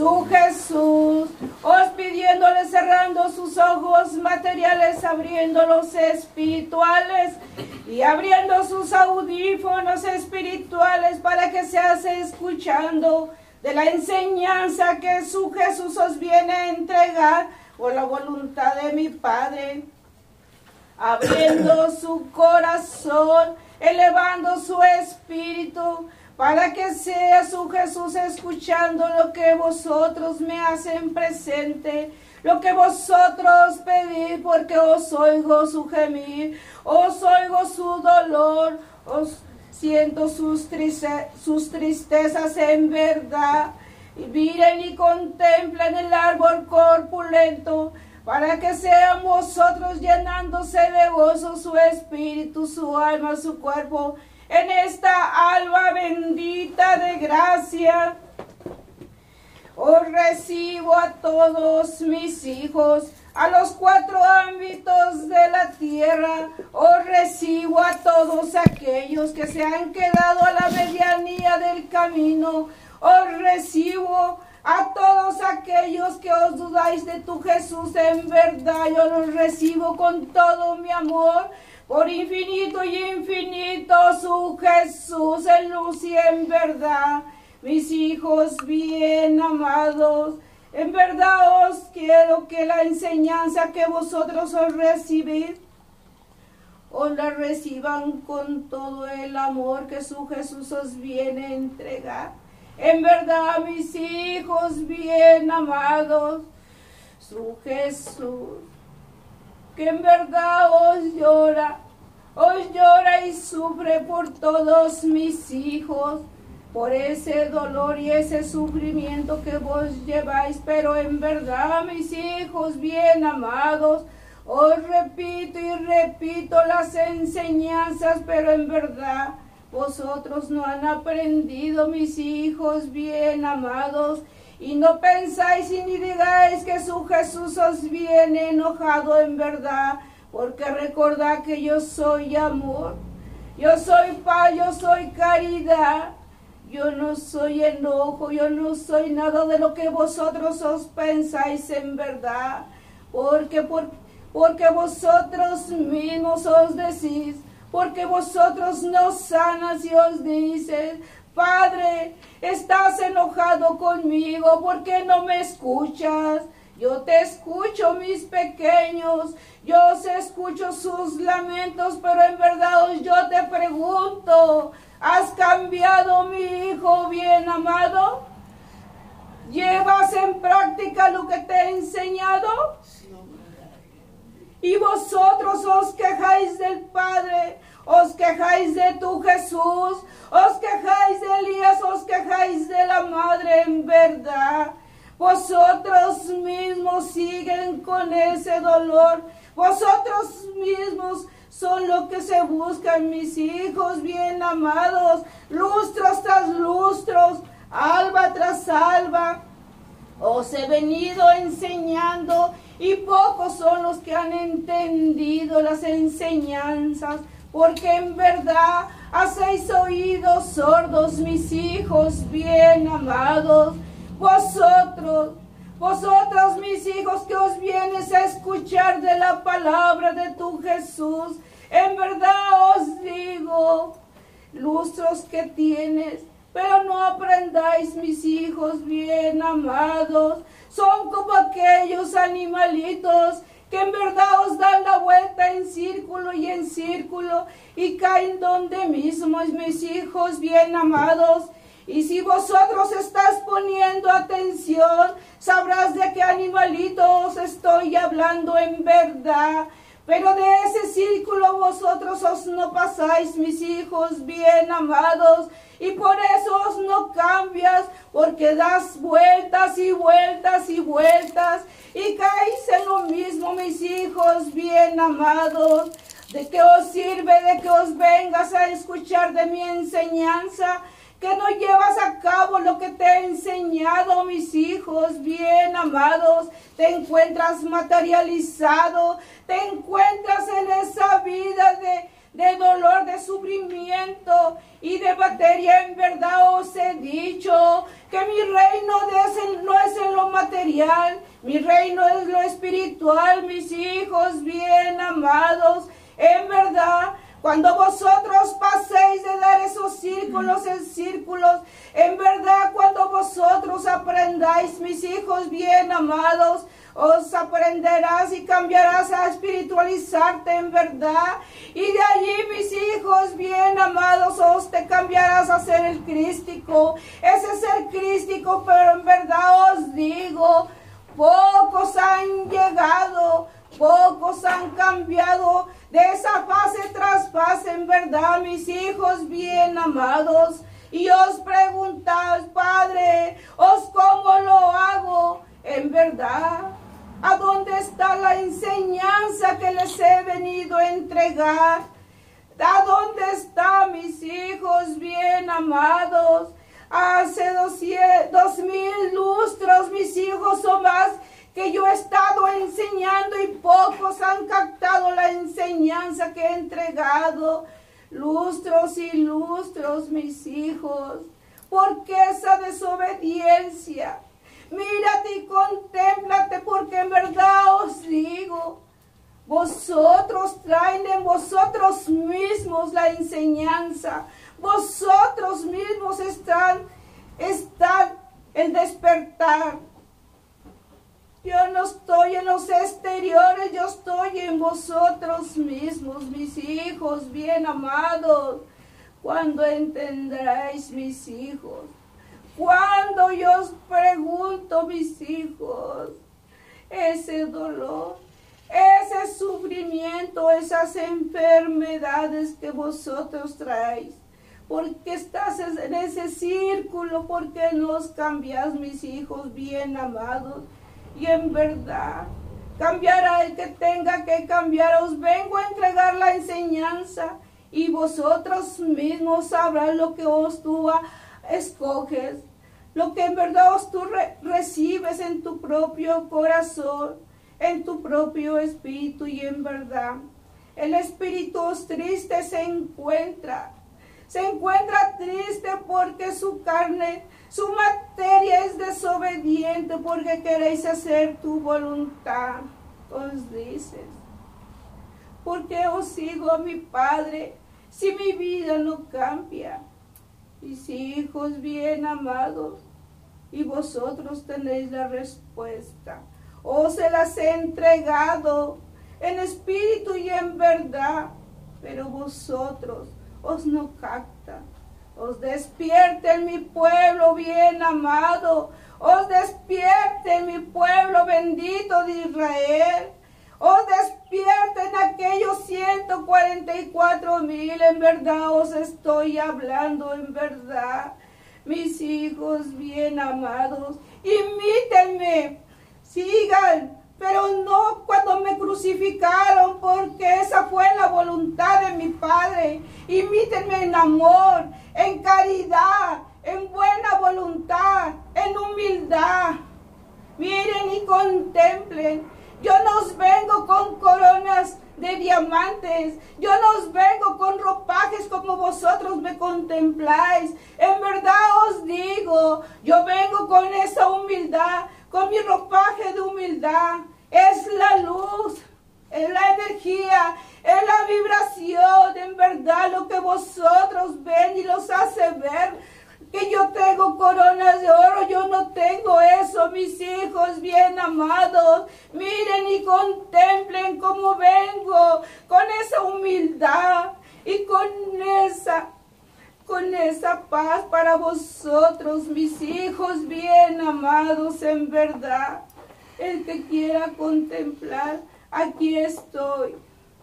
su Jesús, os pidiéndole cerrando sus ojos materiales, abriendo los espirituales y abriendo sus audífonos espirituales para que se hace escuchando de la enseñanza que su Jesús os viene a entregar por la voluntad de mi Padre, abriendo su corazón, elevando su espíritu, para que sea su Jesús escuchando lo que vosotros me hacen presente, lo que vosotros pedís, porque os oigo su gemir, os oigo su dolor, os siento sus, tristezas en verdad. Y miren y contemplen el árbol corpulento, para que sean vosotros llenándose de gozo su espíritu, su alma, su cuerpo, en esta alma bendita de gracia. Os recibo a todos mis hijos, a los cuatro ámbitos de la tierra. Os recibo a todos aquellos que se han quedado a la medianía del camino. Os recibo a todos aquellos que os dudáis de tu Jesús. En verdad yo los recibo con todo mi amor por infinito y infinito su Jesús en luz y en verdad. Mis hijos bien amados, en verdad os quiero que la enseñanza que vosotros os recibís, os la reciban con todo el amor que su Jesús os viene a entregar. En verdad, mis hijos bien amados, su Jesús que en verdad os llora, os llora y sufre por todos mis hijos, por ese dolor y ese sufrimiento que vos lleváis, pero en verdad, mis hijos bien amados, os repito y repito las enseñanzas, pero en verdad, vosotros no han aprendido, mis hijos bien amados, y no pensáis y ni digáis que su Jesús os viene enojado en verdad, porque recordad que yo soy amor, yo soy paz, yo soy caridad, yo no soy enojo, yo no soy nada de lo que vosotros os pensáis en verdad, porque, porque vosotros mismos os decís, porque vosotros no sanas y os dices, Padre, estás enojado conmigo, ¿por qué no me escuchas? Yo te escucho, mis pequeños, yo os escucho sus lamentos, pero en verdad yo te pregunto, ¿has cambiado mi hijo bien amado? ¿Llevas en práctica lo que te he enseñado? Y vosotros os quejáis del Padre, os quejáis de tu Jesús, os quejáis de Elías, os quejáis de la Madre en verdad. Vosotros mismos siguen con ese dolor. Vosotros mismos son lo que se buscan, mis hijos bien amados, lustros tras lustros, alba tras alba. Os he venido enseñando y pocos son los que han entendido las enseñanzas porque en verdad hacéis oídos sordos, mis hijos bien amados. Vosotros, vosotros, mis hijos, que os vienes a escuchar de la palabra de tu Jesús, en verdad os digo, lustros que tienes, pero no aprendáis, mis hijos bien amados, son como aquellos animalitos que en verdad os dan la vuelta en círculo y en círculo y caen donde mismo, mis hijos bien amados. Y si vosotros estás poniendo atención, sabrás de qué animalitos estoy hablando en verdad. Pero de ese círculo vosotros os no pasáis, mis hijos bien amados, y por eso no cambias, porque das vueltas y vueltas y vueltas, y caéis en lo mismo, mis hijos bien amados. ¿De qué os sirve de que os vengas a escuchar de mi enseñanza? que no llevas a cabo lo que te he enseñado, mis hijos bien amados, te encuentras materializado, te encuentras en esa vida de, de dolor, de sufrimiento y de materia. En verdad os he dicho que mi reino no es en lo material, mi reino es lo espiritual, mis hijos bien amados. En verdad, cuando vosotros paséis de dar esos círculos en círculos, en verdad cuando vosotros aprendáis, mis hijos bien amados, os aprenderás y cambiarás a espiritualizarte en verdad. Y de allí, mis hijos bien amados, os te cambiarás a ser el crístico. Ese ser crístico, pero en verdad os digo, pocos han llegado, pocos han cambiado de esa fase tras fase, en verdad, mis hijos bien amados. Y os preguntáis, Padre, ¿os cómo lo hago? En verdad, ¿a dónde está la enseñanza que les he venido a entregar? ¿A dónde están mis hijos bien amados? Hace dos, mil lustros, mis hijos o más, que yo he estado enseñando y pocos han captado la enseñanza que he entregado. Lustros y lustros, mis hijos. ¿Por qué esa desobediencia? Mírate y contémplate porque en verdad os digo, vosotros traen en vosotros mismos la enseñanza. Vosotros mismos están, están el despertar. Yo no estoy en los exteriores, yo estoy en vosotros mismos, mis hijos bien amados. Cuando entenderéis, mis hijos, cuando yo os pregunto, mis hijos, ese dolor, ese sufrimiento, esas enfermedades que vosotros traéis, porque estás en ese círculo, porque nos cambias, mis hijos bien amados y en verdad cambiará el que tenga que cambiar. Os vengo a entregar la enseñanza y vosotros mismos sabrán lo que os tú escoges, lo que en verdad os tú recibes en tu propio corazón, en tu propio espíritu y en verdad. El espíritu triste se encuentra, se encuentra triste porque su carne su materia es desobediente porque queréis hacer tu voluntad, os dices. Porque os sigo a mi Padre si mi vida no cambia? Mis hijos bien amados, y vosotros tenéis la respuesta. Os se las he entregado en espíritu y en verdad, pero vosotros os no captan os despierten mi pueblo bien amado. Os despierten mi pueblo bendito de Israel. Os despierten aquellos 144 mil. En verdad os estoy hablando, en verdad. Mis hijos bien amados, imítenme. Sigan pero no cuando me crucificaron, porque esa fue la voluntad de mi Padre. Imítenme en amor, caridad, en buena voluntad, en humildad. Miren y contemplen. Yo no vengo con coronas de diamantes. Yo no vengo con ropajes como vosotros me contempláis. En verdad os digo, yo vengo con esa humildad, con mi ropaje de humildad. Es la luz, es la energía, es la vibración, en verdad lo que vosotros ven y los hace ver. Que yo tengo coronas de oro, yo no tengo eso, mis hijos bien amados. Miren y contemplen cómo vengo con esa humildad y con esa con esa paz para vosotros, mis hijos bien amados en verdad. El que quiera contemplar, aquí estoy,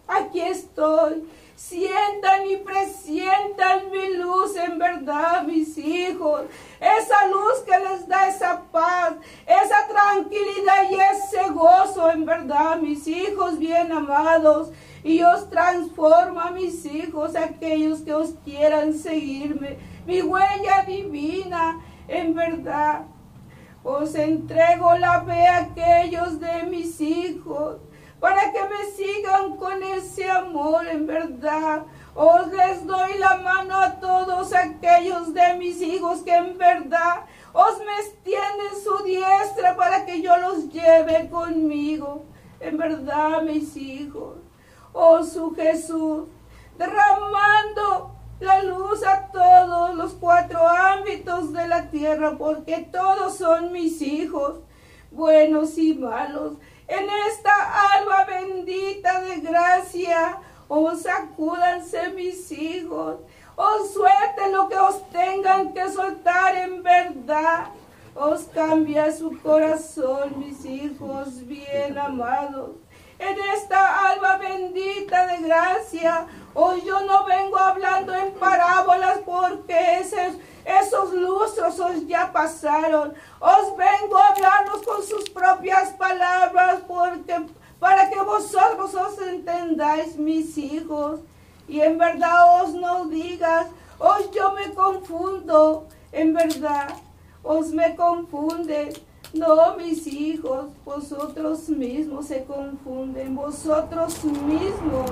aquí estoy. Sientan y presientan mi luz en verdad, mis hijos. Esa luz que les da esa paz, esa tranquilidad y ese gozo en verdad, mis hijos bien amados. Y os transforma, mis hijos, aquellos que os quieran seguirme. Mi huella divina, en verdad. Os entrego la fe a aquellos de mis hijos para que me sigan con ese amor en verdad. Os les doy la mano a todos aquellos de mis hijos que en verdad os me extiende su diestra para que yo los lleve conmigo. En verdad, mis hijos, oh su Jesús, derramando la luz a todos los cuatro ámbitos de la tierra, porque todos son mis hijos, buenos y malos. En esta alba bendita de gracia, os sacúdanse mis hijos, os suelten lo que os tengan que soltar en verdad. Os cambia su corazón, mis hijos bien amados. En esta alba bendita de gracia, hoy yo no vengo hablando en parábolas porque esos lustros os ya pasaron. Os vengo a con sus propias palabras porque para que vosotros os entendáis, mis hijos y en verdad os no digas, os yo me confundo, en verdad os me confunde. No, mis hijos, vosotros mismos se confunden, vosotros mismos.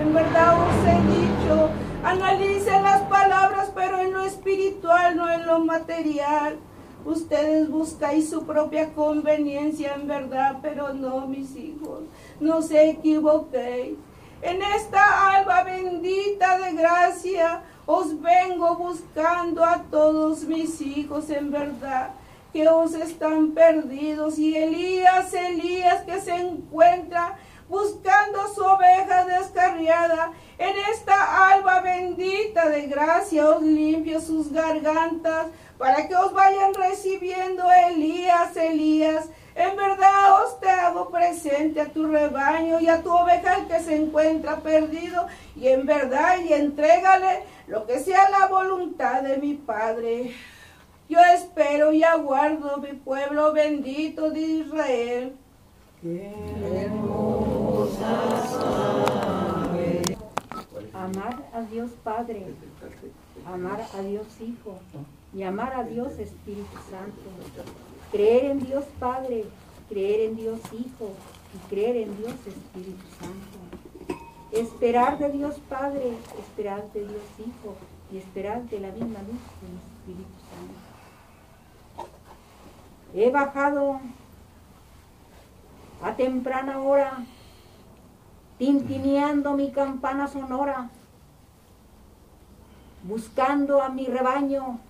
En verdad os he dicho, analicen las palabras, pero en lo espiritual, no en lo material. Ustedes buscáis su propia conveniencia en verdad, pero no, mis hijos, no se equivoquéis. En esta alba bendita de gracia os vengo buscando a todos mis hijos en verdad que os están perdidos y Elías, Elías que se encuentra buscando su oveja descarriada. En esta alba bendita de gracia os limpio sus gargantas para que os vayan recibiendo Elías, Elías en verdad os te hago presente a tu rebaño y a tu oveja que se encuentra perdido. Y en verdad y entrégale lo que sea la voluntad de mi Padre. Yo espero y aguardo mi pueblo bendito de Israel. Amar a Dios Padre, amar a Dios Hijo y amar a Dios Espíritu Santo Creer en Dios Padre, creer en Dios Hijo y creer en Dios Espíritu Santo. Esperar de Dios Padre, esperar de Dios Hijo y esperar de la misma luz del Espíritu Santo. He bajado a temprana hora, tintineando mi campana sonora, buscando a mi rebaño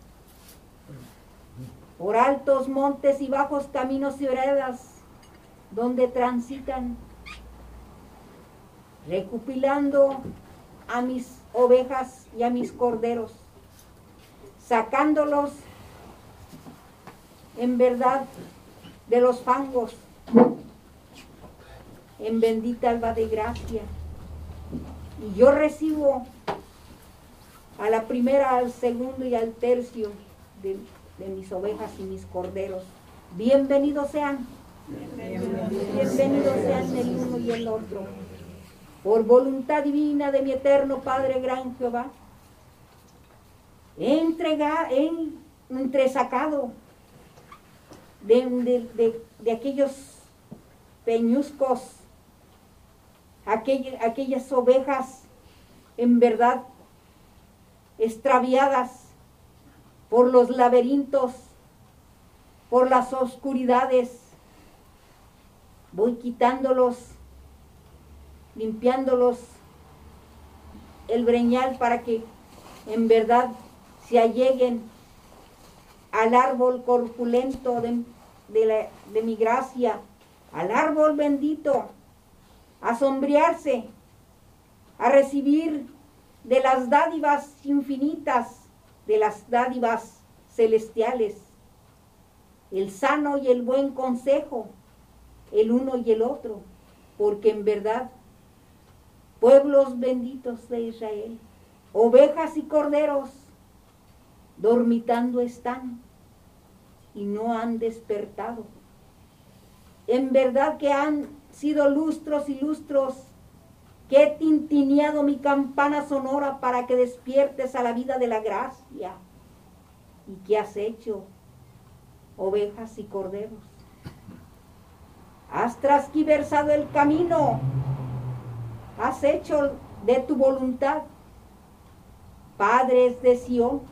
por altos montes y bajos caminos y veredas donde transitan, recopilando a mis ovejas y a mis corderos, sacándolos en verdad de los fangos, en bendita alba de gracia. Y yo recibo a la primera, al segundo y al tercio de mis ovejas y mis corderos. Bienvenidos sean. Bienvenidos sean el uno y el otro. Por voluntad divina de mi eterno Padre Gran Jehová. He entregado, he entresacado de, de, aquellos peñuscos, aquellas ovejas en verdad extraviadas por los laberintos, por las oscuridades. Voy quitándolos, limpiándolos el breñal para que en verdad se alleguen al árbol corpulento de, de mi gracia, al árbol bendito, a sombrearse, a recibir de las dádivas infinitas de las dádivas celestiales, el sano y el buen consejo, el uno y el otro, porque en verdad, pueblos benditos de Israel, ovejas y corderos, dormitando están y no han despertado. En verdad que han sido lustros y lustros que he tintineado mi campana sonora para que despiertes a la vida de la gracia. ¿Y qué has hecho, ovejas y corderos? Has trasquiversado el camino, has hecho de tu voluntad, padres de Sión.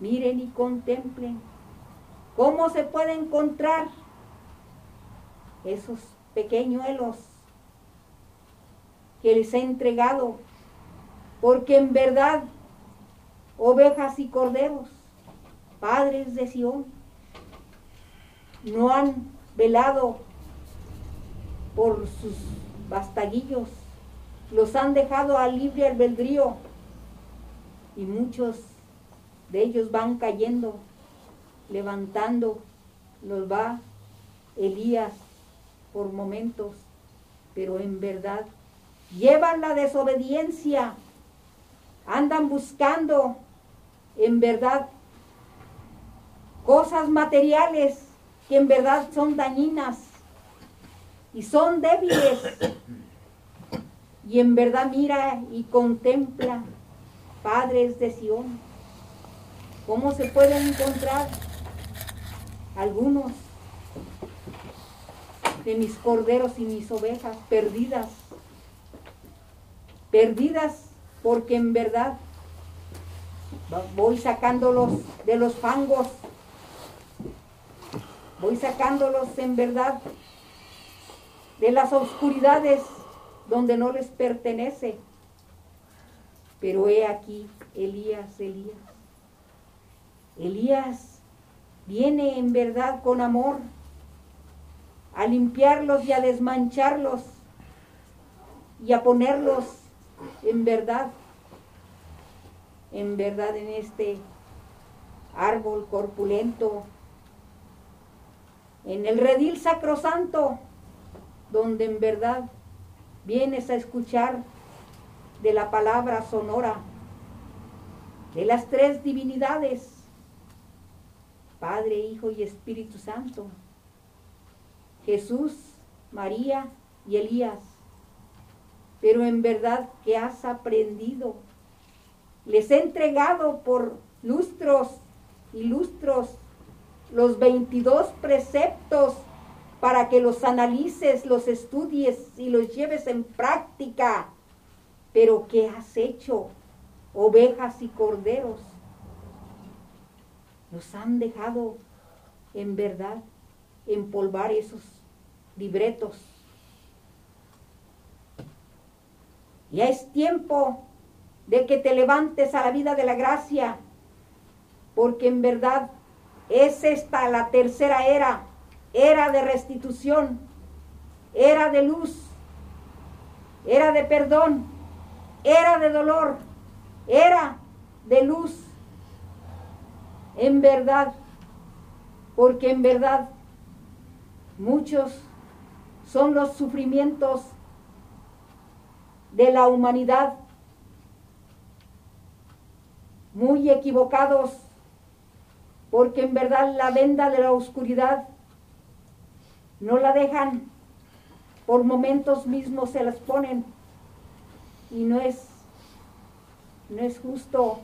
Miren y contemplen cómo se puede encontrar esos pequeñuelos que les he entregado, porque en verdad ovejas y corderos, padres de Sión, no han velado por sus bastaguillos, los han dejado a libre albedrío y muchos de ellos van cayendo, levantando, los va Elías por momentos, pero en verdad llevan la desobediencia, andan buscando en verdad cosas materiales que en verdad son dañinas y son débiles. Y en verdad mira y contempla, padres de Sión, cómo se pueden encontrar algunos de mis corderos y mis ovejas perdidas, perdidas porque en verdad voy sacándolos de los fangos, voy sacándolos en verdad de las oscuridades donde no les pertenece. Pero he aquí, Elías, Elías. Elías viene en verdad con amor a limpiarlos y a desmancharlos y a ponerlos en verdad, en verdad en este árbol corpulento, en el redil sacrosanto, donde en verdad vienes a escuchar de la palabra sonora de las tres divinidades, Padre, Hijo y Espíritu Santo. Jesús, María y Elías. Pero en verdad que has aprendido. Les he entregado por lustros y lustros los 22 preceptos para que los analices, los estudies y los lleves en práctica. Pero ¿qué has hecho? Ovejas y corderos. Nos han dejado en verdad empolvar esos libretos. Ya es tiempo de que te levantes a la vida de la gracia, porque en verdad es esta la tercera era, era de restitución, era de luz, era de perdón, era de dolor, era de luz. En verdad, porque en verdad muchos son los sufrimientos de la humanidad muy equivocados, porque en verdad la venda de la oscuridad no la dejan, por momentos mismos se las ponen y no es, no es justo.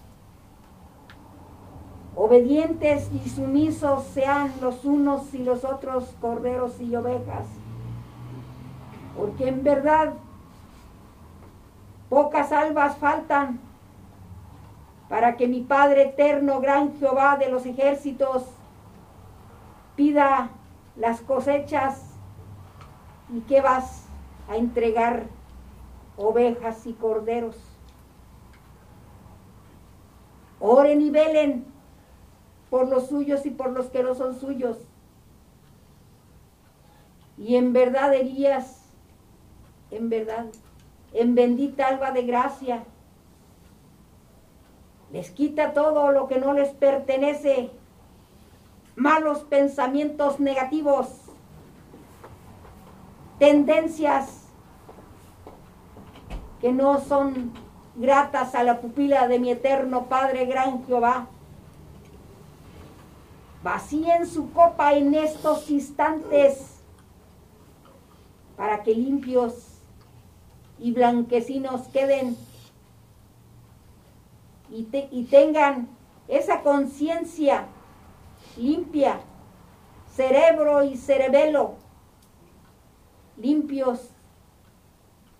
Obedientes y sumisos sean los unos y los otros corderos y ovejas porque en verdad pocas albas faltan para que mi Padre eterno, gran Jehová de los ejércitos, pida las cosechas y que vas a entregar ovejas y corderos. Oren y velen por los suyos y por los que no son suyos. Y en verdad, Elías, en verdad, en bendita alba de gracia. Les quita todo lo que no les pertenece, malos pensamientos negativos, tendencias que no son gratas a la pupila de mi eterno Padre gran Jehová. Vacíen su copa en estos instantes para que limpios y blanquecinos queden y, tengan esa conciencia limpia, cerebro y cerebelo limpios,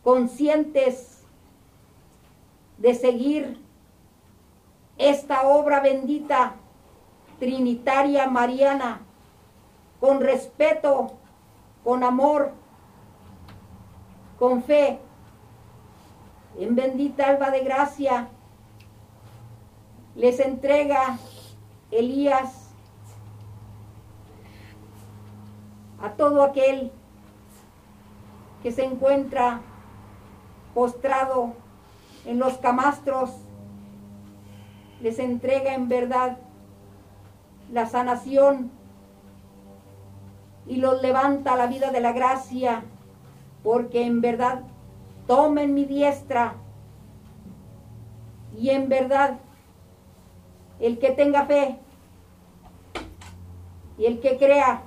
conscientes de seguir esta obra bendita trinitaria mariana, con respeto, con amor, con fe, en bendita alba de gracia, les entrega Elías a todo aquel que se encuentra postrado en los camastros, les entrega en verdad la sanación y los levanta a la vida de la gracia, porque en verdad tomen mi diestra y en verdad el que tenga fe y el que crea,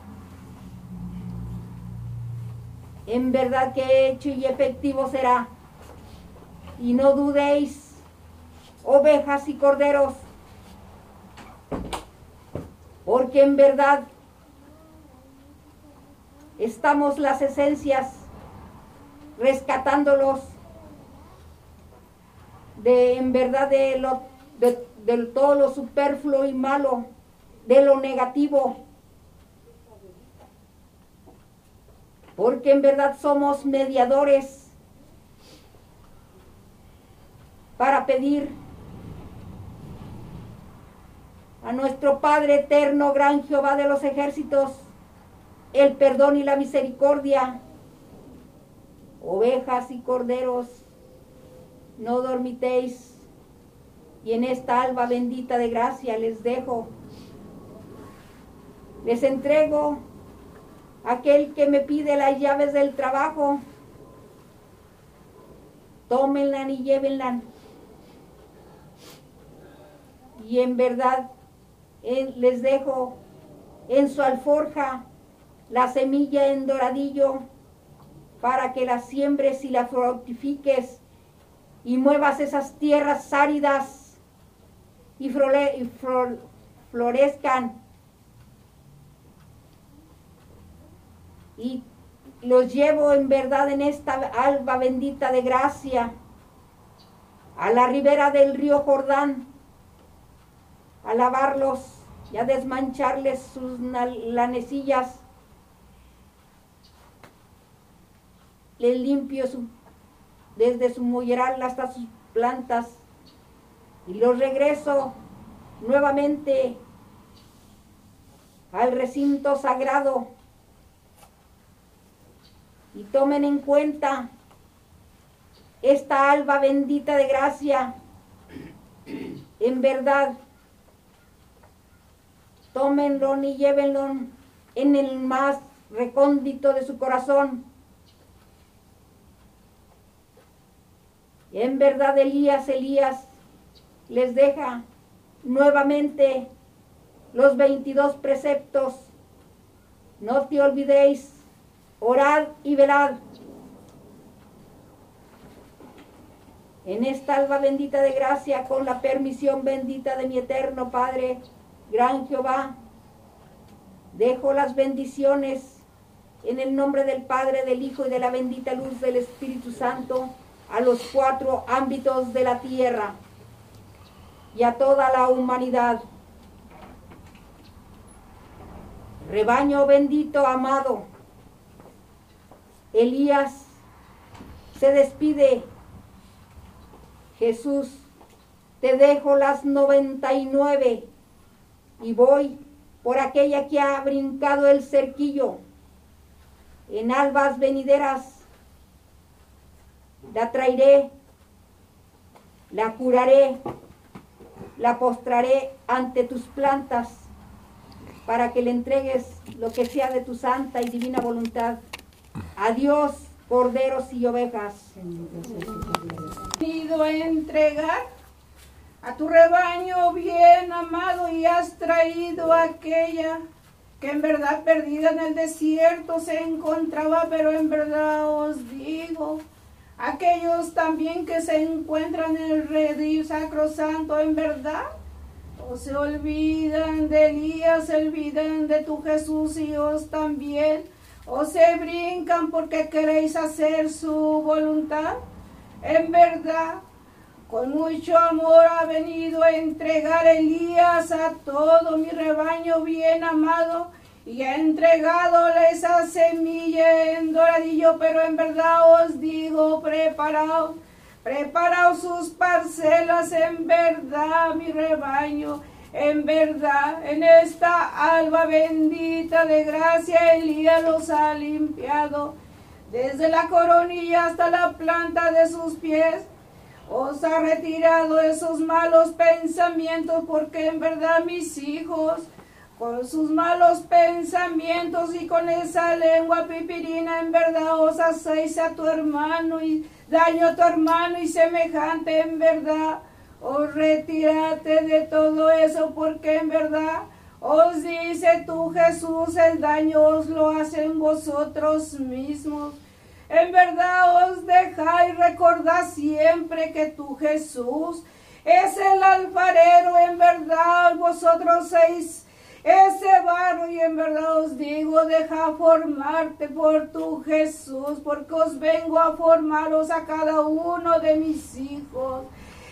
en verdad que hecho y efectivo será. Y no dudéis, ovejas y corderos, porque en verdad estamos las esencias rescatándolos de en verdad de lo de, todo lo superfluo y malo, de lo negativo. Porque en verdad somos mediadores para pedir a nuestro Padre eterno, gran Jehová de los ejércitos, el perdón y la misericordia. Ovejas y corderos, no dormitéis, y en esta alba bendita de gracia les dejo. Les entrego aquel que me pide las llaves del trabajo. Tómenla y llévenla. Y en verdad les dejo en su alforja la semilla en doradillo para que la siembres y la fructifiques y muevas esas tierras áridas y, florezcan. Y los llevo en verdad en esta alba bendita de gracia a la ribera del río Jordán a lavarlos y a desmancharles sus lanecillas les limpio desde su molleral hasta sus plantas y los regreso nuevamente al recinto sagrado y tomen en cuenta esta alba bendita de gracia. En verdad, tómenlo y llévenlo en el más recóndito de su corazón En verdad Elías, Elías les deja nuevamente los 22 preceptos. No te olvidéis, orad y velad. En esta alba bendita de gracia, con la permisión bendita de mi eterno Padre, gran Jehová, dejo las bendiciones en el nombre del Padre, del Hijo y de la bendita luz del Espíritu Santo a los cuatro ámbitos de la tierra y a toda la humanidad. Rebaño bendito, amado, Elías se despide. Jesús, te dejo las noventa y voy por aquella que ha brincado el cerquillo. En albas venideras la traeré, la curaré, la postraré ante tus plantas para que le entregues lo que sea de tu santa y divina voluntad. Adiós, corderos y ovejas. Ido a entregar a tu rebaño bien amado y has traído aquella que en verdad perdida en el desierto se encontraba, pero en verdad os digo aquellos también que se encuentran en el redil sacrosanto en verdad, o se olvidan de Elías, se olvidan de tu Jesús y os también, o se brincan porque queréis hacer su voluntad. En verdad, Con mucho amor ha venido a entregar Elías a todo mi rebaño bien amado y ha entregado esa semilla en doradillo, pero en verdad os digo, preparaos, preparaos sus parcelas, en verdad mi rebaño, en verdad, en esta alba bendita de gracia Elías los ha limpiado, desde la coronilla hasta la planta de sus pies os ha retirado esos malos pensamientos, porque en verdad mis hijos, con sus malos pensamientos y con esa lengua pipirina, en verdad os hacéis a tu hermano y daño a tu hermano y semejante, en verdad. Os retírate de todo eso, porque en verdad os dice tú Jesús, el daño os lo hacen vosotros mismos. En verdad os dejáis recordar siempre que tú Jesús es el alfarero, en verdad vosotros sois ese barro y en verdad os digo, deja formarte por tu Jesús, porque os vengo a formaros a cada uno de mis hijos.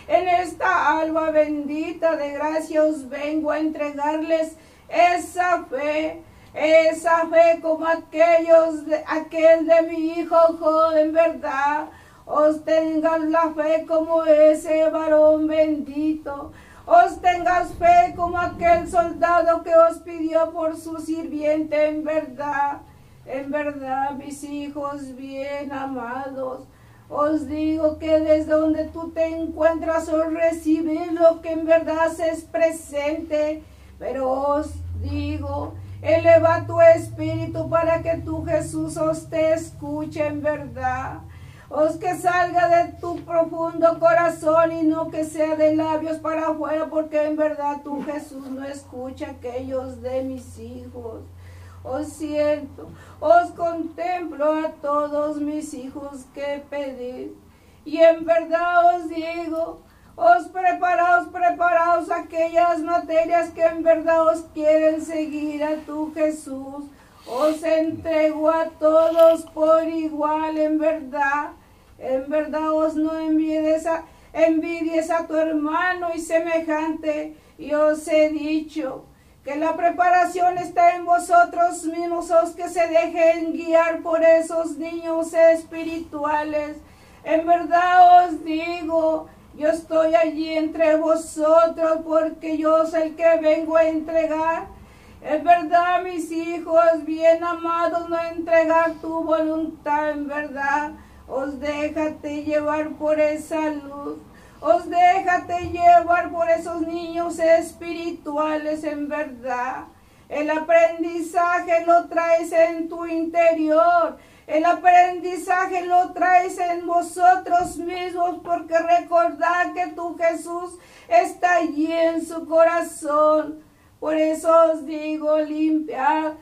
En esta alba bendita de gracia os vengo a entregarles esa fe esa fe como aquellos, aquel de mi hijo joven, verdad. Os tengas la fe como ese varón bendito. Os tengas fe como aquel soldado que os pidió por su sirviente, en verdad. En verdad, mis hijos bien amados, os digo que desde donde tú te encuentras os recibir lo que en verdad es presente. Pero os digo Eleva tu espíritu para que tu Jesús os te escuche en verdad. Os que salga de tu profundo corazón y no que sea de labios para afuera, porque en verdad tu Jesús no escucha aquellos de mis hijos. Os siento, os contemplo a todos mis hijos que pedí. Y en verdad os digo, os preparaos, preparaos aquellas materias que en verdad os quieren seguir a tu Jesús. Os entrego a todos por igual, en verdad. En verdad os no envidies a, envidies a tu hermano y semejante. Y os he dicho que la preparación está en vosotros mismos, os que se dejen guiar por esos niños espirituales. En verdad os digo, yo estoy allí entre vosotros porque yo soy el que vengo a entregar. Es verdad, mis hijos bien amados, no entregar tu voluntad, en verdad. Os déjate llevar por esa luz. Os déjate llevar por esos niños espirituales, en verdad. El aprendizaje lo traes en tu interior. El aprendizaje lo traes en vosotros mismos porque recordad que tu Jesús está allí en su corazón. Por eso os digo, limpiad,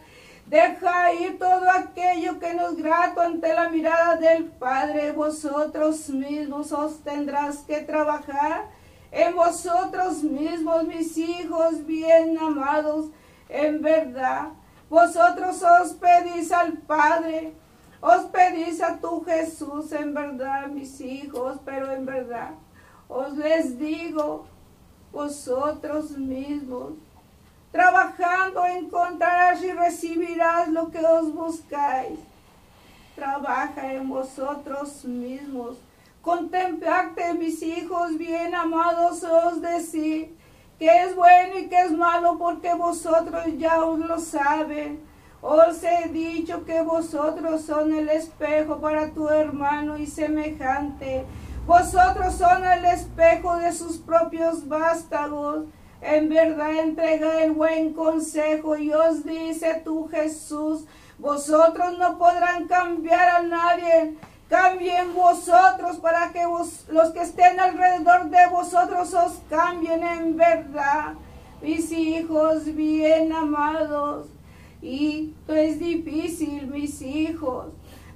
deja ir todo aquello que nos grato ante la mirada del Padre. Vosotros mismos os tendrás que trabajar en vosotros mismos, mis hijos bien amados, en verdad. Vosotros os pedís al Padre os pedís a tu Jesús en verdad, mis hijos, pero en verdad os les digo, vosotros mismos, trabajando encontrarás y recibirás lo que os buscáis. Trabaja en vosotros mismos. Contemplate, mis hijos bien amados, os decir que es bueno y que es malo, porque vosotros ya os lo saben os he dicho que vosotros son el espejo para tu hermano y semejante. Vosotros son el espejo de sus propios vástagos. En verdad entrega el buen consejo y os dice tú Jesús, vosotros no podrán cambiar a nadie. Cambien vosotros para que los que estén alrededor de vosotros os cambien en verdad. Mis hijos bien amados. Y no es difícil, mis hijos.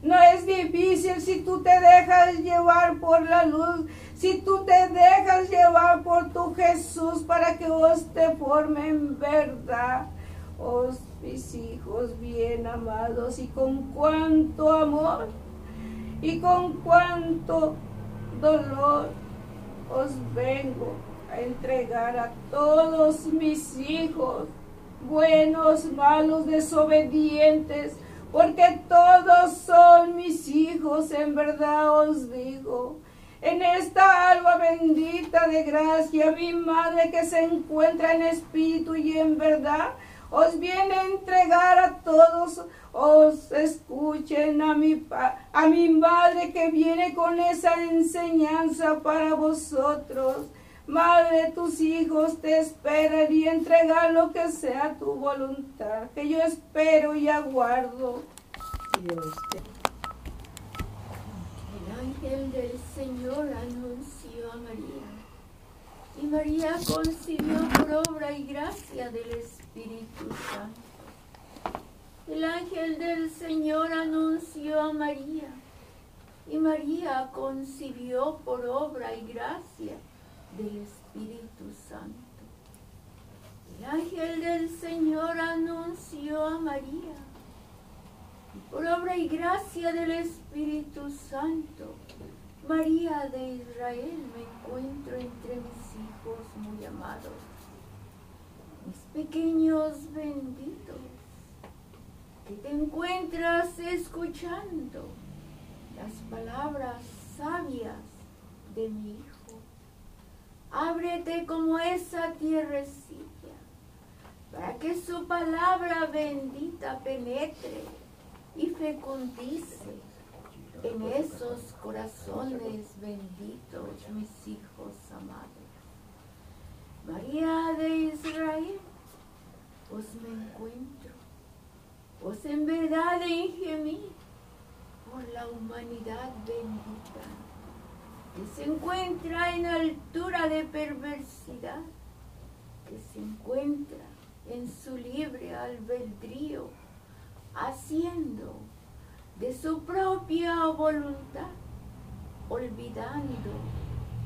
No es difícil si tú te dejas llevar por la luz, si tú te dejas llevar por tu Jesús para que vos te formen verdad. Oh, mis hijos bien amados, y con cuánto amor y con cuánto dolor os vengo a entregar a todos mis hijos, buenos, malos, desobedientes, porque todos son mis hijos, en verdad os digo. En esta alba bendita de gracia, mi madre que se encuentra en espíritu y en verdad, os viene a entregar a todos, os escuchen a mi, a mi madre que viene con esa enseñanza para vosotros. Madre, tus hijos te esperan y entregar lo que sea tu voluntad, que yo espero y aguardo. El ángel del Señor anunció a María, y María concibió por obra y gracia del Espíritu Santo. El ángel del Señor anunció a María, y María concibió por obra y gracia del Espíritu Santo. El ángel del Señor anunció a María. Y por obra y gracia del Espíritu Santo, María de Israel, me encuentro entre mis hijos muy amados, mis pequeños benditos, que te encuentras escuchando las palabras sabias de mi Hijo ábrete como esa tierrecilla, para que su palabra bendita penetre y fecundice en esos corazones benditos, mis hijos amados. María de Israel, os me encuentro, os en verdad en gemir por la humanidad bendita que se encuentra en altura de perversidad, que se encuentra en su libre albedrío, haciendo de su propia voluntad, olvidando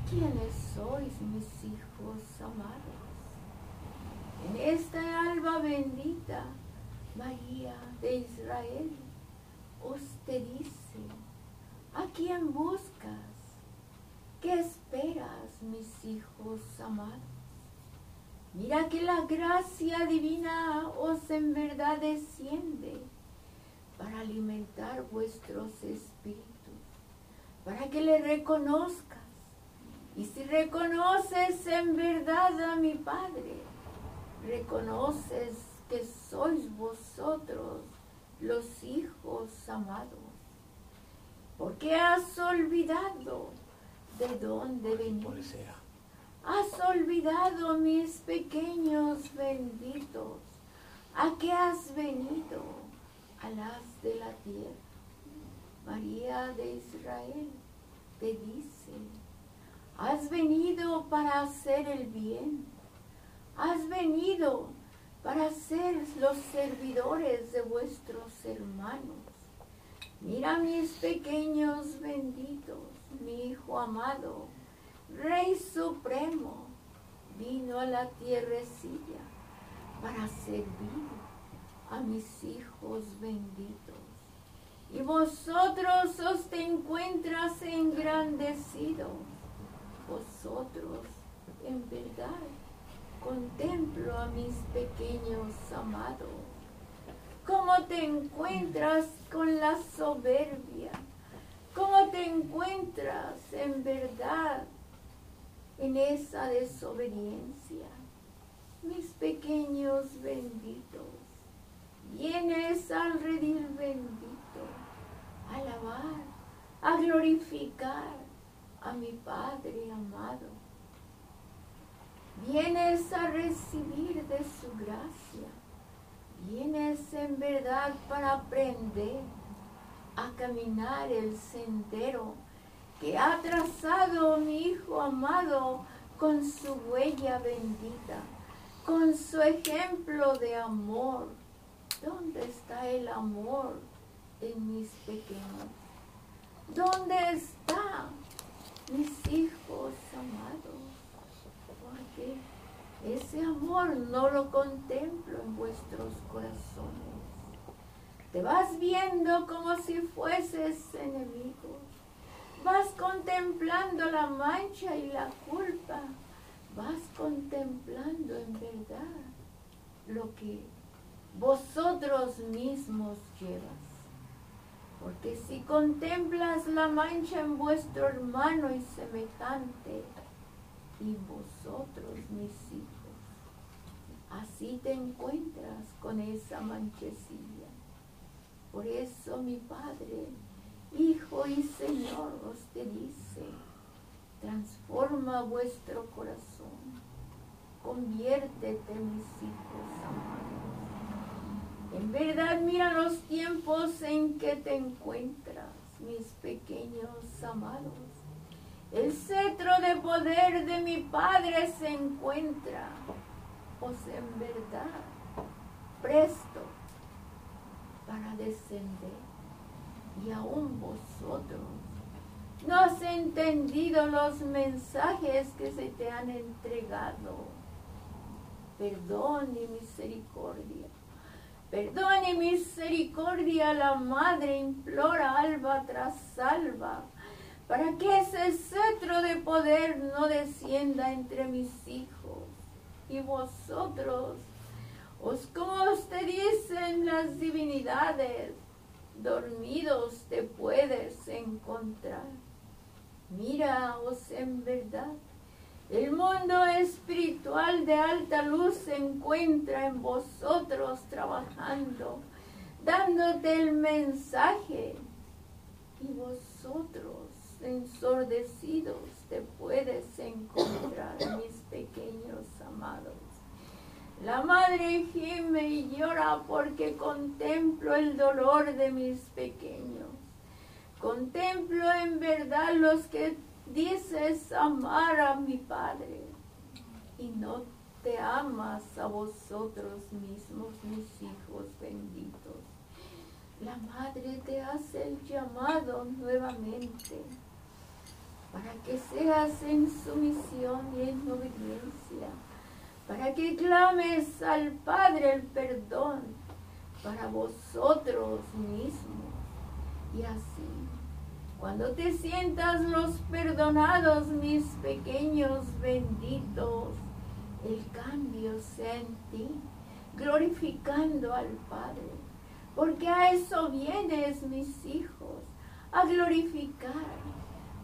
quiénes sois mis hijos amados. En esta alba bendita, María de Israel os te dice, ¿a quién buscas? ¿Qué esperas, mis hijos amados? Mira que la gracia divina os en verdad desciende para alimentar vuestros espíritus, para que le reconozcas. Y si reconoces en verdad a mi Padre, reconoces que sois vosotros los hijos amados, porque has olvidado de dónde venís. Has olvidado mis pequeños benditos. ¿A qué has venido? A las de la tierra. María de Israel te dice, has venido para hacer el bien. Has venido para ser los servidores de vuestros hermanos. Mira mis pequeños benditos mi Hijo amado, Rey Supremo, vino a la tierrecilla para servir a mis hijos benditos. Y vosotros os te encuentras engrandecidos. Vosotros, en verdad, contemplo a mis pequeños amados. ¿Cómo te encuentras con la soberbia? ¿Cómo te encuentras en verdad en esa desobediencia? Mis pequeños benditos, vienes al redil bendito a alabar, a glorificar a mi Padre amado. Vienes a recibir de su gracia. Vienes en verdad para aprender a caminar el sendero que ha trazado mi Hijo amado con su huella bendita, con su ejemplo de amor. ¿Dónde está el amor en mis pequeños? ¿Dónde está mis hijos amados? Porque ese amor no lo contemplo en vuestros corazones. Te vas viendo como si fueses enemigo. vas contemplando la mancha y la culpa, vas contemplando en verdad lo que vosotros mismos llevas. Porque si contemplas la mancha en vuestro hermano y semejante, y vosotros mis hijos, así te encuentras con esa manchecilla. Por eso mi Padre, Hijo y Señor os te dice, transforma vuestro corazón, conviértete mis hijos amados. En verdad mira los tiempos en que te encuentras, mis pequeños amados. El cetro de poder de mi Padre se encuentra, pues en verdad, presto para descender. Y aún vosotros no has entendido los mensajes que se te han entregado. Perdón y misericordia Perdón y misericordia la madre implora alba tras alba, para que ese cetro de poder no descienda entre mis hijos. Y vosotros, os como te dicen las divinidades, dormidos te puedes encontrar. Míraos en verdad el mundo espiritual de alta luz se encuentra en vosotros trabajando, dándote el mensaje. Y vosotros, ensordecidos, te puedes encontrar, mis pequeños amados. La madre gime y llora porque contemplo el dolor de mis pequeños. Contemplo en verdad los que dices amar a mi Padre y no te amas a vosotros mismos, mis hijos benditos. La Madre te hace el llamado nuevamente para que seas en sumisión y en obediencia, para que clames al Padre el perdón para vosotros mismos y así cuando te sientas los perdonados, mis pequeños benditos, el cambio sea en ti, glorificando al Padre. Porque a eso vienes, mis hijos, a glorificar.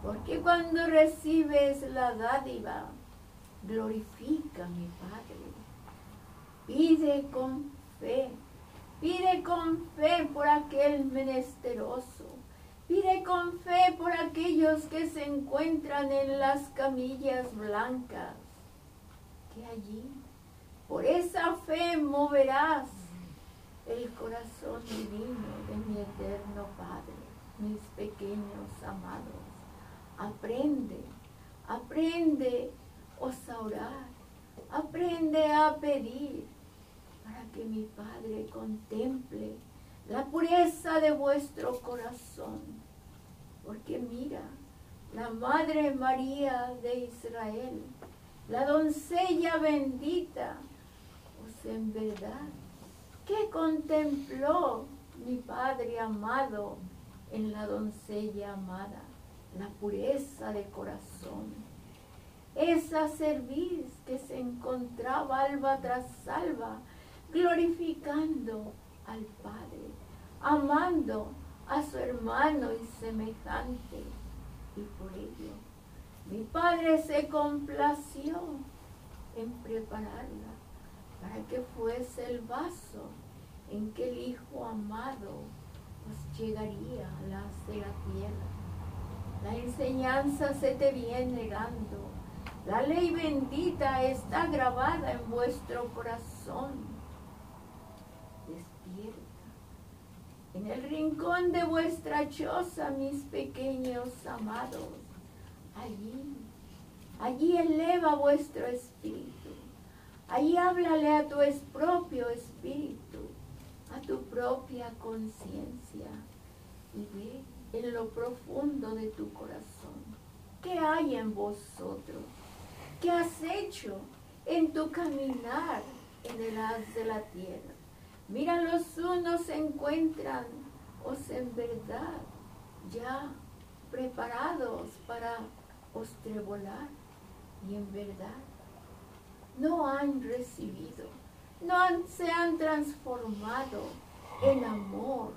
Porque cuando recibes la dádiva, glorifica a mi Padre. Pide con fe, pide con fe por aquel menesteroso Pide con fe por aquellos que se encuentran en las camillas blancas, que allí, por esa fe, moverás el corazón divino de mi eterno Padre, mis pequeños amados. Aprende, aprende a orar, aprende a pedir para que mi Padre contemple la pureza de vuestro corazón. Porque mira, la Madre María de Israel, la doncella bendita, pues en verdad, ¿qué contempló mi Padre amado en la doncella amada? La pureza de corazón. Esa cerviz que se encontraba alba tras alba, glorificando al Padre, amando a su hermano y semejante. Y por ello, mi Padre se complació en prepararla para que fuese el vaso en que el Hijo amado pues llegaría a las de la tierra. La enseñanza se te viene dando. La ley bendita está grabada en vuestro corazón en el rincón de vuestra choza, mis pequeños amados. Allí, allí eleva vuestro espíritu. Allí háblale a tu propio espíritu, a tu propia conciencia y ve en lo profundo de tu corazón. ¿Qué hay en vosotros? ¿Qué has hecho en tu caminar en el haz de la tierra? Mira, los unos se encuentran, o en verdad ya preparados para ostrevolar y en verdad no han recibido, no se han transformado en amor,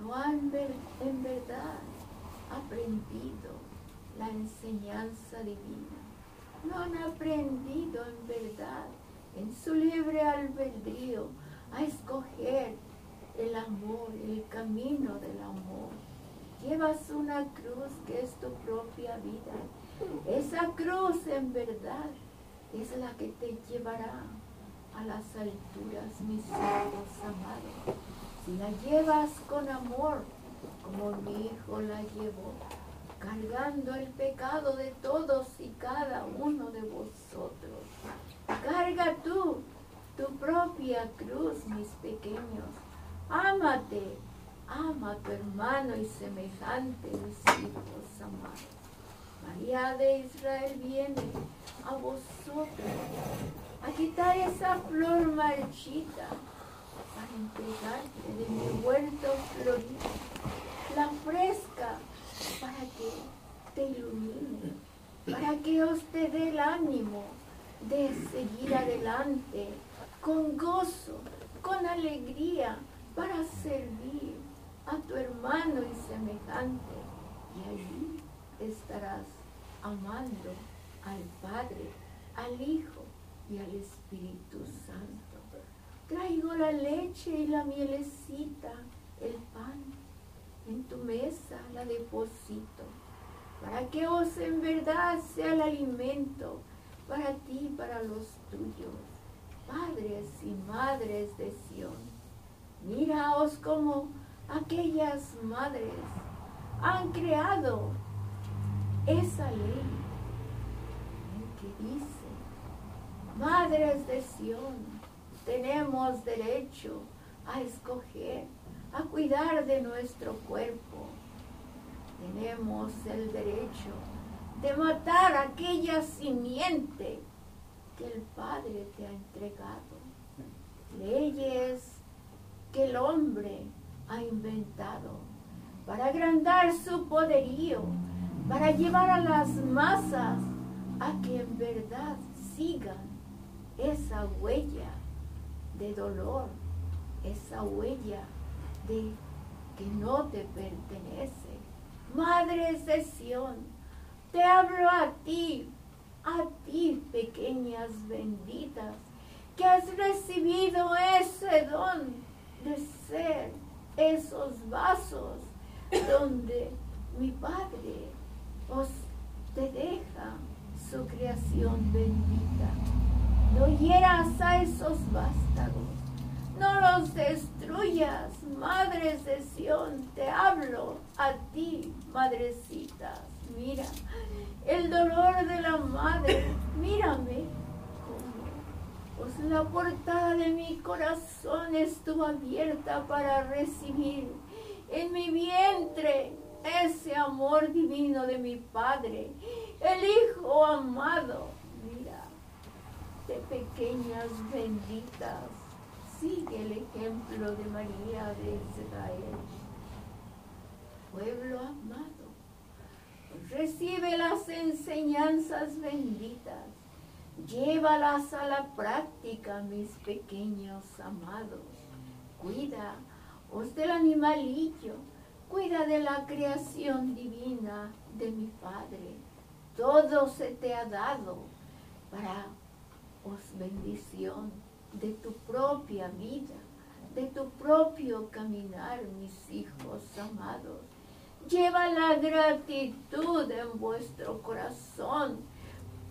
no han en verdad aprendido la enseñanza divina, no han aprendido en verdad en su libre albedrío a escoger el amor, el camino del amor. Llevas una cruz que es tu propia vida. Esa cruz en verdad es la que te llevará a las alturas, mis hijos amados. Si la llevas con amor, como mi hijo la llevó, cargando el pecado de todos y cada uno de vosotros. Carga tú tu propia cruz, mis pequeños. Ámate, ama a tu hermano y semejante, mis hijos amados. María de Israel viene a vosotros a quitar esa flor marchita para entregarte de mi huerto florido, la fresca para que te ilumine, para que os te dé el ánimo de seguir adelante con gozo, con alegría, para servir a tu hermano y semejante. Y allí estarás amando al Padre, al Hijo y al Espíritu Santo. Traigo la leche y la mielecita, el pan. En tu mesa la deposito, para que os en verdad sea el alimento para ti y para los tuyos, padres y madres de Sión. Miraos como aquellas madres han creado esa ley en que dice, madres de Sión, tenemos derecho a escoger, a cuidar de nuestro cuerpo. Tenemos el derecho de matar aquella simiente que el Padre te ha entregado. Leyes que el hombre ha inventado para agrandar su poderío, para llevar a las masas a que en verdad sigan esa huella de dolor, esa huella de que no te pertenece. Madres de Sión, te hablo a ti, a ti pequeñas benditas, que has recibido ese don de ser esos vasos donde mi Padre os te deja su creación bendita. No hieras a esos vástagos, no los destruyas, madres de Sión, te hablo a ti, madrecitas. Mira, el dolor de la madre, mírame pues la portada de mi corazón estuvo abierta para recibir en mi vientre ese amor divino de mi Padre, el Hijo amado. Mira, de pequeñas benditas, sigue el ejemplo de María de Israel. Pueblo amado, recibe las enseñanzas benditas, llévalas a la práctica, mis pequeños amados. Cuida os del animalillo, cuida de la creación divina de mi Padre. Todo se te ha dado para os bendición de tu propia vida, de tu propio caminar, mis hijos amados. Lleva la gratitud en vuestro corazón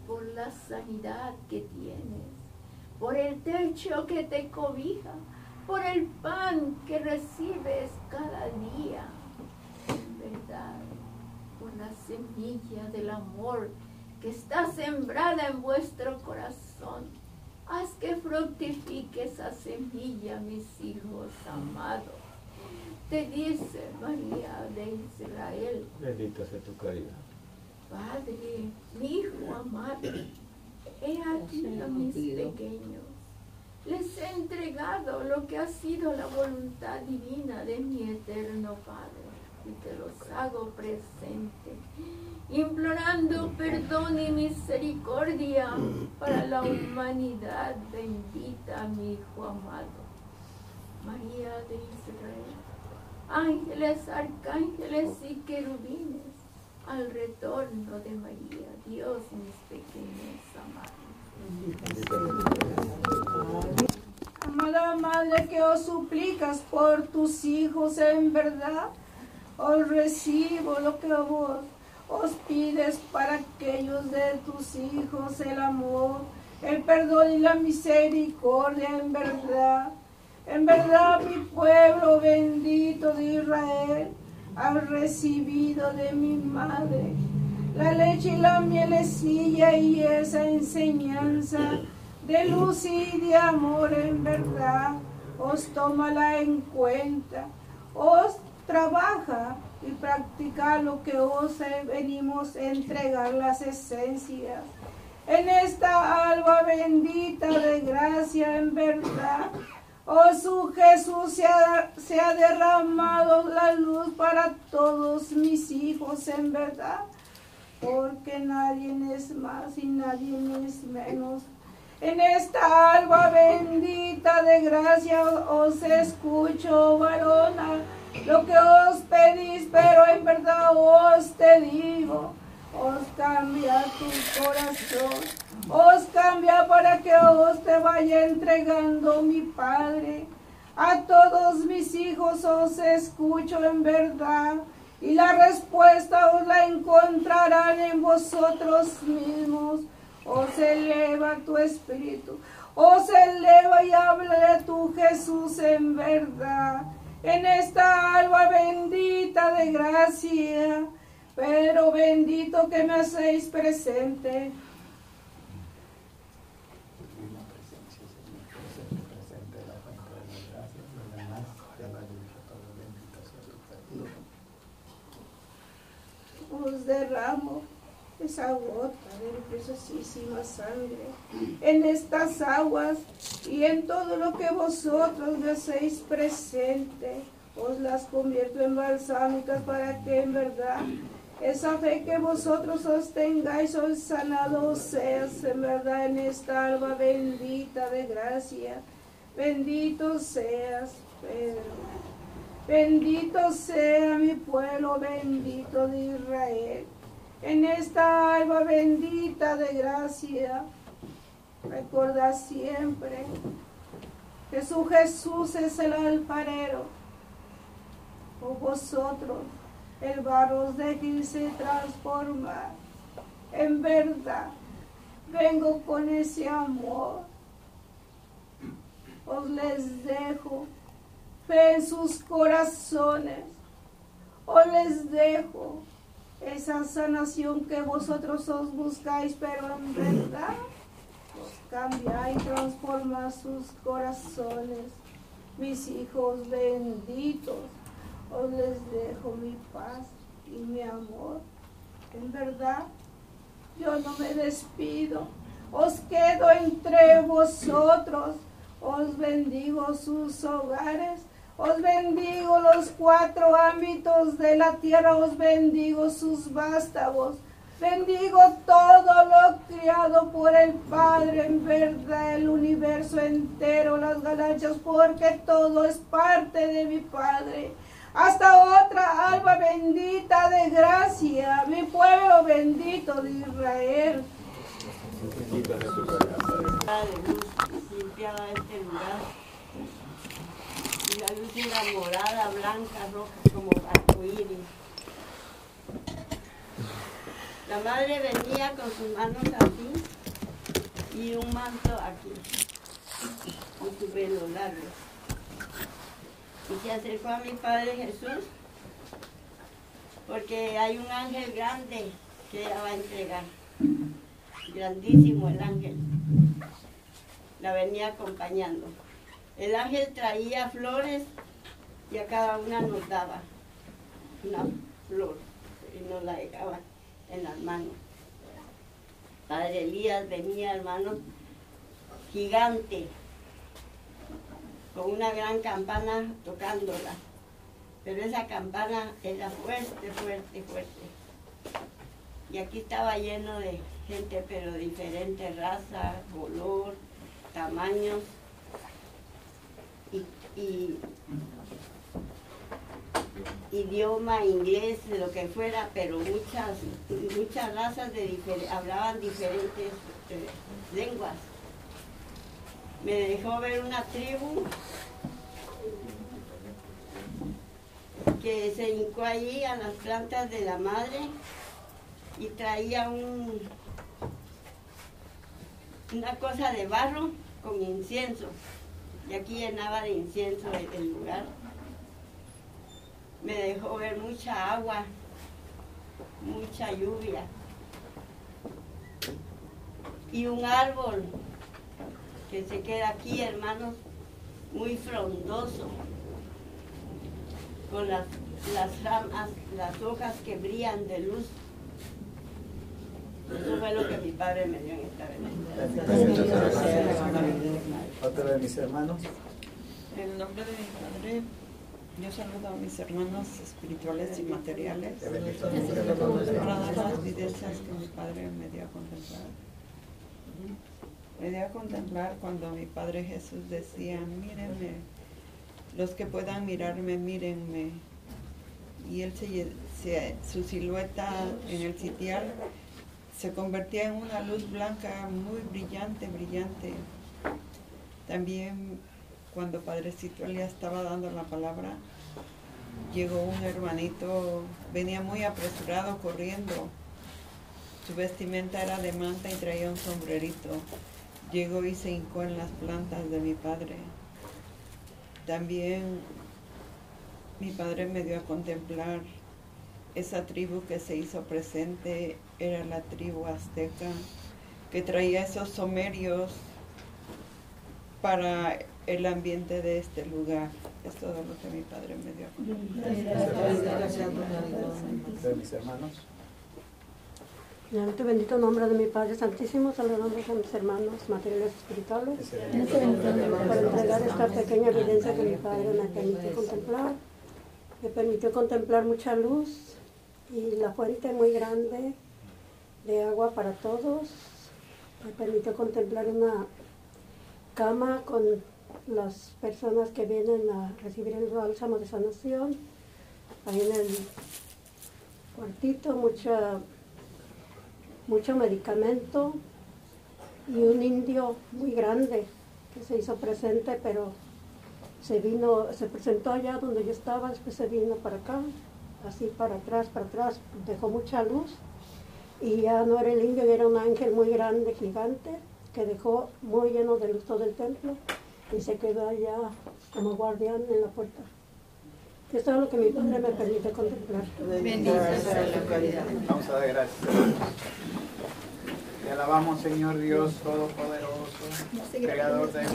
por la sanidad que tienes, por el techo que te cobija, por el pan que recibes cada día. En verdad, por la semilla del amor que está sembrada en vuestro corazón. Haz que fructifique esa semilla, mis hijos amados. Te dice María de Israel, Bendita sea tu caridad. Padre, mi hijo amado, he aquí a mis pequeños. Les he entregado lo que ha sido la voluntad divina de mi eterno Padre. y te los hago presente, implorando perdón y misericordia para la humanidad bendita, mi Hijo amado. María de Israel, ángeles, arcángeles y querubines, al retorno de María, Dios mis pequeños amados. Amada Madre que os suplicas por tus hijos en verdad, os recibo lo que vos os pides para aquellos de tus hijos, el amor, el perdón y la misericordia en verdad. En verdad mi pueblo bendito de Israel ha recibido de mi madre la leche y la mielecilla y esa enseñanza de luz y de amor en verdad, os tómala en cuenta, os trabaja y practica lo que os venimos a entregar las esencias. En esta alba bendita de gracia en verdad, oh su Jesús se ha, se ha derramado la luz para todos mis hijos en verdad, porque nadie es más y nadie es menos en esta alba bendita de gracia os escucho, varona, lo que os pedís, pero en verdad os te digo, os cambia tu corazón, os cambia para que os te vaya entregando mi Padre. A todos mis hijos os escucho en verdad, y la respuesta os la encontrarán en vosotros mismos os eleva tu espíritu, os eleva y habla de tu Jesús en verdad, en esta alba bendita de gracia, pero bendito que me hacéis presente. Os derramo esa gota preciosísima sangre en estas aguas y en todo lo que vosotros hacéis presente. Os las convierto en balsámicas para que en verdad esa fe que vosotros os tengáis os sanado seas en verdad en esta alba bendita de gracia. Bendito seas, Pedro. Bendito sea mi pueblo bendito de Israel en esta alba bendita de gracia. Recuerda siempre que su Jesús es el alfarero. O vosotros, el barro os dejéis transformar. En verdad, vengo con ese amor. Os les dejo fe en sus corazones. Os les dejo esa sanación que vosotros os buscáis, pero en verdad os cambia y transforma sus corazones. Mis hijos benditos, os les dejo mi paz y mi amor. En verdad, yo no me despido, os quedo entre vosotros, os bendigo sus hogares os bendigo los cuatro ámbitos de la tierra, os bendigo sus vástagos. Bendigo todo lo criado por el Padre, en verdad, el universo entero, las galaxias, porque todo es parte de mi Padre. Hasta otra alba bendita de gracia, mi pueblo bendito de Israel. este lugar y la luz era morada, blanca, roja, como arcoíris. La madre venía con sus manos así y un manto aquí, con su pelo largo. Y se acercó a mi Padre Jesús porque hay un ángel grande que ella va a entregar. Grandísimo el ángel. La venía acompañando. El ángel traía flores y a cada una nos daba una flor y nos la dejaba en las manos. Padre Elías venía, hermano, gigante, con una gran campana tocándola. pero esa campana era fuerte, fuerte, fuerte. Y aquí estaba lleno de gente, pero de diferentes razas, color, tamaños. Y, idioma, inglés, lo que fuera, pero muchas, muchas razas de difer- hablaban diferentes eh, lenguas. Me dejó ver una tribu que se hincó allí a las plantas de la madre y traía un, una cosa de barro con incienso. Y aquí llenaba de incienso el, lugar. Me dejó ver mucha agua, mucha lluvia. Y un árbol que se queda aquí, hermanos, muy frondoso, con las, las ramas, las hojas que brillan de luz. Eso fue lo que mi padre me dio en esta bendición. Otro de mis hermanos. En el nombre de mi padre, yo saludo a mis hermanos espirituales y materiales dar las evidencias que mi padre me dio a contemplar. Me dio a contemplar cuando mi padre Jesús decía, mírenme, los que puedan mirarme, mírenme. Y él se, se- su silueta en el sitial se convertía en una luz blanca muy brillante, brillante. También cuando Padrecito Elías estaba dando la palabra, llegó un hermanito, venía muy apresurado corriendo. Su vestimenta era de manta y traía un sombrerito. Llegó y se hincó en las plantas de mi padre. También mi padre me dio a contemplar esa tribu que se hizo presente, era la tribu azteca, que traía esos somerios para el ambiente de este lugar. Es todo lo que mi padre me dio de mis hermanos. En el bendito nombre de mi Padre Santísimo, saludamos a mis hermanos materiales espirituales para entregar esta pequeña evidencia que mi Padre me permitió contemplar. Me permitió contemplar mucha luz y la fuente muy grande de agua para todos. Me permitió contemplar una cama con las personas que vienen a recibir el bálsamo de sanación. Ahí en el cuartito mucha mucho medicamento y un indio muy grande que se hizo presente, pero se vino, se presentó allá donde yo estaba, después se vino para acá, así para atrás, para atrás, dejó mucha luz y ya no era el indio, era un ángel muy grande, gigante, que dejó muy lleno de luz todo el templo y se quedó allá como guardián en la puerta. Esto es lo que mi padre me permite contemplar. Vamos a dar gracias. Te alabamos, Señor Dios Todopoderoso, Creador cielo.